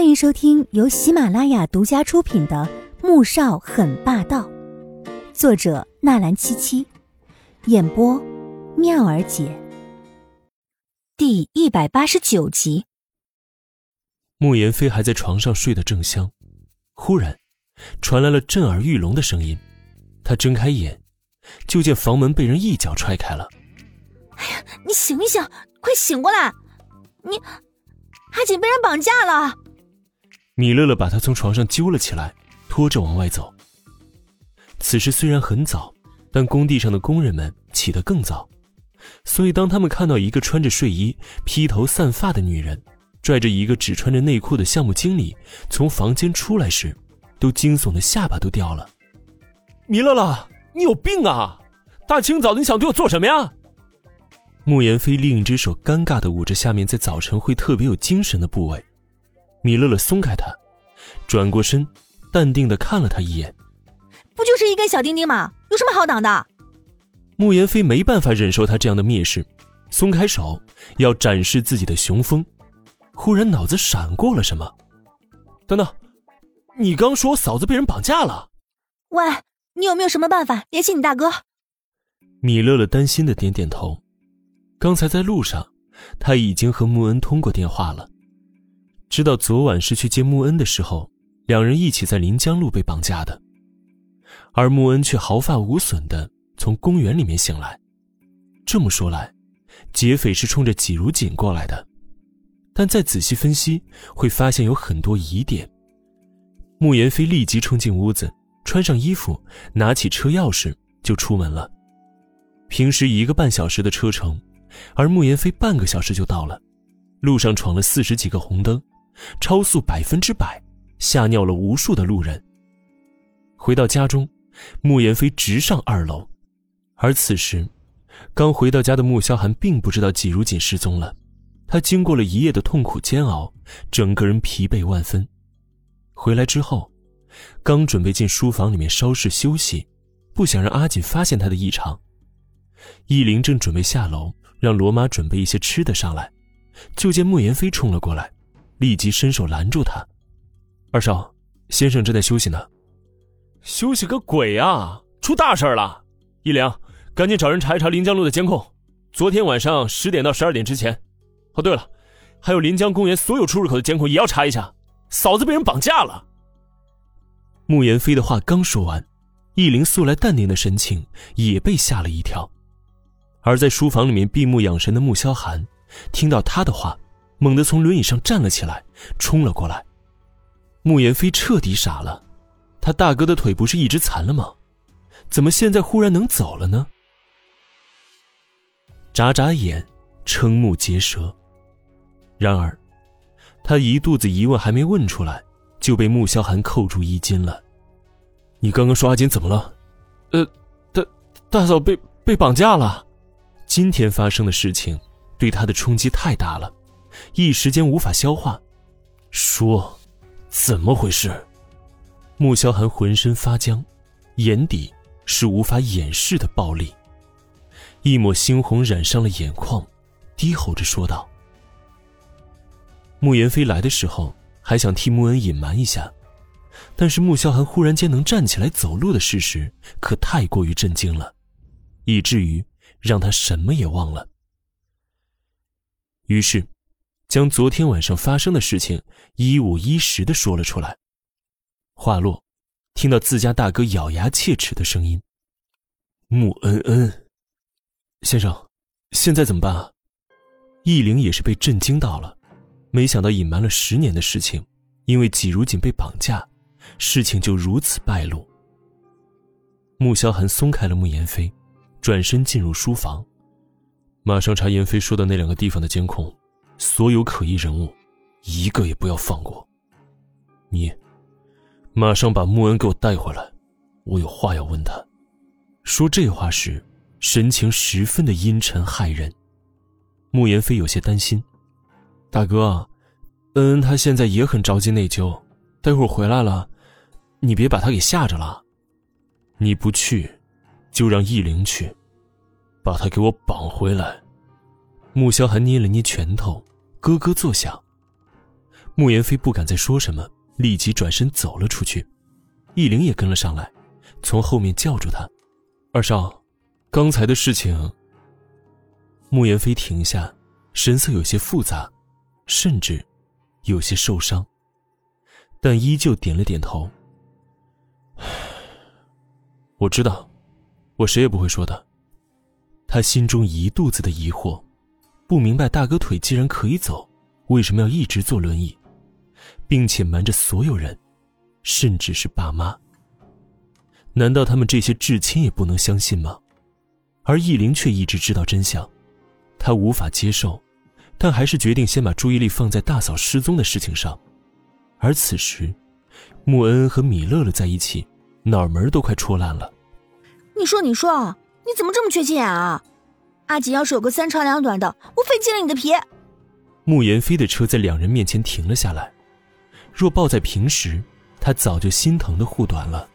欢迎收听由喜马拉雅独家出品的《穆少很霸道》，作者纳兰七七，演播妙儿姐。第一百八十九集。穆言飞还在床上睡得正香，忽然传来了震耳欲聋的声音。他睁开眼，就见房门被人一脚踹开了。哎呀，你醒一醒，快醒过来！你阿锦被人绑架了。米乐乐把他从床上揪了起来，拖着往外走。此时虽然很早，但工地上的工人们起得更早，所以当他们看到一个穿着睡衣、披头散发的女人，拽着一个只穿着内裤的项目经理从房间出来时，都惊悚的下巴都掉了。米乐乐，你有病啊！大清早的，你想对我做什么呀？穆言飞另一只手尴尬的捂着下面在早晨会特别有精神的部位。米乐乐松开他，转过身，淡定的看了他一眼。不就是一根小钉钉吗？有什么好挡的？慕言飞没办法忍受他这样的蔑视，松开手，要展示自己的雄风。忽然脑子闪过了什么，等等，你刚说嫂子被人绑架了？喂，你有没有什么办法联系你大哥？米乐乐担心的点点头。刚才在路上，他已经和穆恩通过电话了。知道昨晚是去接穆恩的时候，两人一起在临江路被绑架的，而穆恩却毫发无损的从公园里面醒来。这么说来，劫匪是冲着纪如锦过来的，但再仔细分析，会发现有很多疑点。穆言飞立即冲进屋子，穿上衣服，拿起车钥匙就出门了。平时一个半小时的车程，而穆言飞半个小时就到了，路上闯了四十几个红灯。超速百分之百，吓尿了无数的路人。回到家中，穆言飞直上二楼，而此时，刚回到家的穆萧寒并不知道季如锦失踪了。他经过了一夜的痛苦煎熬，整个人疲惫万分。回来之后，刚准备进书房里面稍事休息，不想让阿锦发现他的异常。易林正准备下楼让罗妈准备一些吃的上来，就见穆言飞冲了过来。立即伸手拦住他，二少，先生正在休息呢。休息个鬼啊！出大事了！一良，赶紧找人查一查临江路的监控，昨天晚上十点到十二点之前。哦，对了，还有临江公园所有出入口的监控也要查一下。嫂子被人绑架了。慕言飞的话刚说完，易林素来淡定的神情也被吓了一跳，而在书房里面闭目养神的穆萧寒，听到他的话。猛地从轮椅上站了起来，冲了过来。穆言飞彻底傻了，他大哥的腿不是一直残了吗？怎么现在忽然能走了呢？眨眨眼，瞠目结舌。然而，他一肚子疑问还没问出来，就被穆萧寒扣住衣襟了。你刚刚说阿锦怎么了？呃，大大嫂被被绑架了。今天发生的事情，对他的冲击太大了。一时间无法消化，说：“怎么回事？”穆萧寒浑身发僵，眼底是无法掩饰的暴力，一抹猩红染上了眼眶，低吼着说道：“穆言飞来的时候还想替穆恩隐瞒一下，但是穆萧寒忽然间能站起来走路的事实可太过于震惊了，以至于让他什么也忘了。于是。将昨天晚上发生的事情一五一十的说了出来。话落，听到自家大哥咬牙切齿的声音：“穆恩恩，先生，现在怎么办啊？”易灵也是被震惊到了，没想到隐瞒了十年的事情，因为季如锦被绑架，事情就如此败露。穆萧寒松开了穆言飞，转身进入书房，马上查言飞说的那两个地方的监控。所有可疑人物，一个也不要放过。你，马上把穆恩给我带回来，我有话要问他。说这话时，神情十分的阴沉骇人。穆言飞有些担心：“大哥，恩恩他现在也很着急内疚，待会儿回来了，你别把他给吓着了。你不去，就让易灵去，把他给我绑回来。”穆萧寒捏了捏拳头。咯咯作响。穆言飞不敢再说什么，立即转身走了出去。易灵也跟了上来，从后面叫住他：“二少，刚才的事情。”穆言飞停下，神色有些复杂，甚至有些受伤，但依旧点了点头：“ 我知道，我谁也不会说的。”他心中一肚子的疑惑，不明白大哥腿既然可以走，为什么要一直坐轮椅，并且瞒着所有人。甚至是爸妈，难道他们这些至亲也不能相信吗？而易灵却一直知道真相，他无法接受，但还是决定先把注意力放在大嫂失踪的事情上。而此时，穆恩恩和米乐乐在一起，脑门都快戳烂了。你说，你说，你怎么这么缺心眼啊？阿锦要是有个三长两短的，我非揭了你的皮！慕言飞的车在两人面前停了下来，若抱在平时。他早就心疼的护短了。